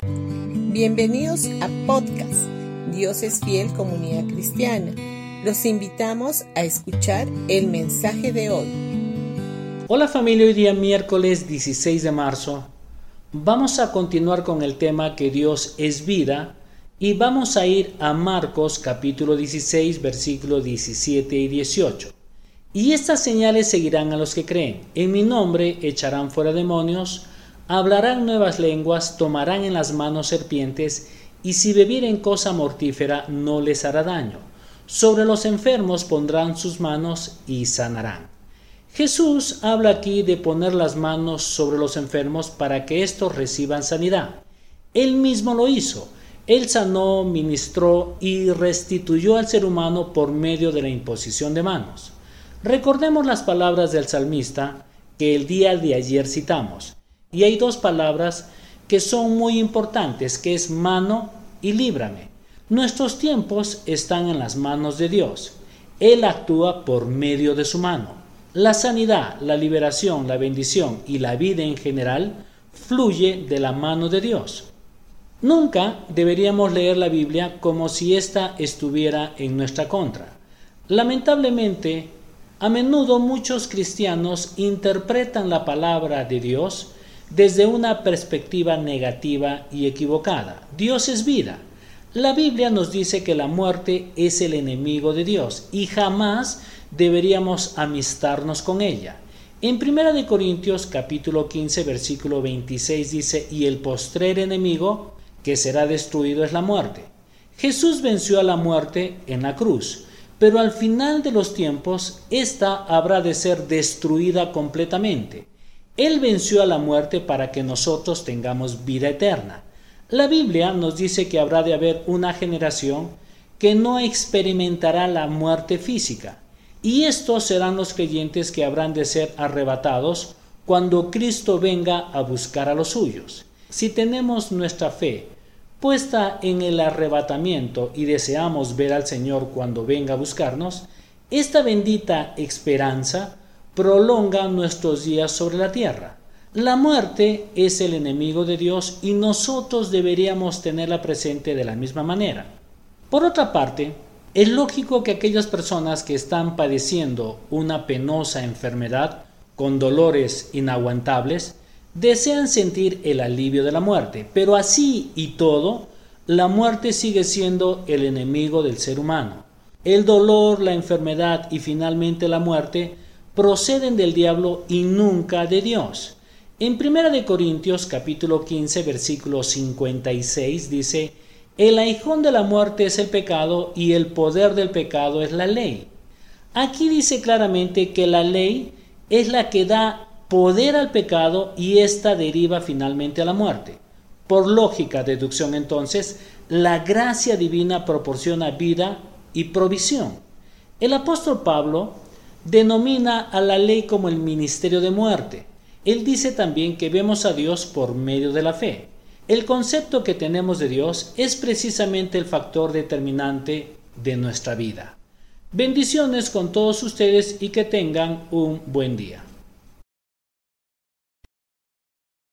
Bienvenidos a podcast Dios es fiel comunidad cristiana. Los invitamos a escuchar el mensaje de hoy. Hola familia, hoy día miércoles 16 de marzo vamos a continuar con el tema que Dios es vida y vamos a ir a Marcos capítulo 16 versículos 17 y 18. Y estas señales seguirán a los que creen. En mi nombre echarán fuera demonios, hablarán nuevas lenguas, tomarán en las manos serpientes, y si bebieren cosa mortífera no les hará daño. Sobre los enfermos pondrán sus manos y sanarán. Jesús habla aquí de poner las manos sobre los enfermos para que éstos reciban sanidad. Él mismo lo hizo. Él sanó, ministró y restituyó al ser humano por medio de la imposición de manos. Recordemos las palabras del salmista que el día de ayer citamos. Y hay dos palabras que son muy importantes, que es mano y líbrame. Nuestros tiempos están en las manos de Dios. Él actúa por medio de su mano. La sanidad, la liberación, la bendición y la vida en general fluye de la mano de Dios. Nunca deberíamos leer la Biblia como si ésta estuviera en nuestra contra. Lamentablemente, a menudo muchos cristianos interpretan la palabra de Dios desde una perspectiva negativa y equivocada. Dios es vida. La Biblia nos dice que la muerte es el enemigo de Dios y jamás deberíamos amistarnos con ella. En 1 Corintios capítulo 15 versículo 26 dice, y el postrer enemigo que será destruido es la muerte. Jesús venció a la muerte en la cruz, pero al final de los tiempos ésta habrá de ser destruida completamente. Él venció a la muerte para que nosotros tengamos vida eterna. La Biblia nos dice que habrá de haber una generación que no experimentará la muerte física, y estos serán los creyentes que habrán de ser arrebatados cuando Cristo venga a buscar a los suyos. Si tenemos nuestra fe puesta en el arrebatamiento y deseamos ver al Señor cuando venga a buscarnos, esta bendita esperanza prolonga nuestros días sobre la tierra. La muerte es el enemigo de Dios y nosotros deberíamos tenerla presente de la misma manera. Por otra parte, es lógico que aquellas personas que están padeciendo una penosa enfermedad con dolores inaguantables desean sentir el alivio de la muerte, pero así y todo, la muerte sigue siendo el enemigo del ser humano. El dolor, la enfermedad y finalmente la muerte proceden del diablo y nunca de Dios. En 1 de Corintios capítulo 15 versículo 56 dice, el aijón de la muerte es el pecado y el poder del pecado es la ley. Aquí dice claramente que la ley es la que da poder al pecado y ésta deriva finalmente a la muerte. Por lógica deducción entonces, la gracia divina proporciona vida y provisión. El apóstol Pablo denomina a la ley como el ministerio de muerte. Él dice también que vemos a Dios por medio de la fe. El concepto que tenemos de Dios es precisamente el factor determinante de nuestra vida. Bendiciones con todos ustedes y que tengan un buen día.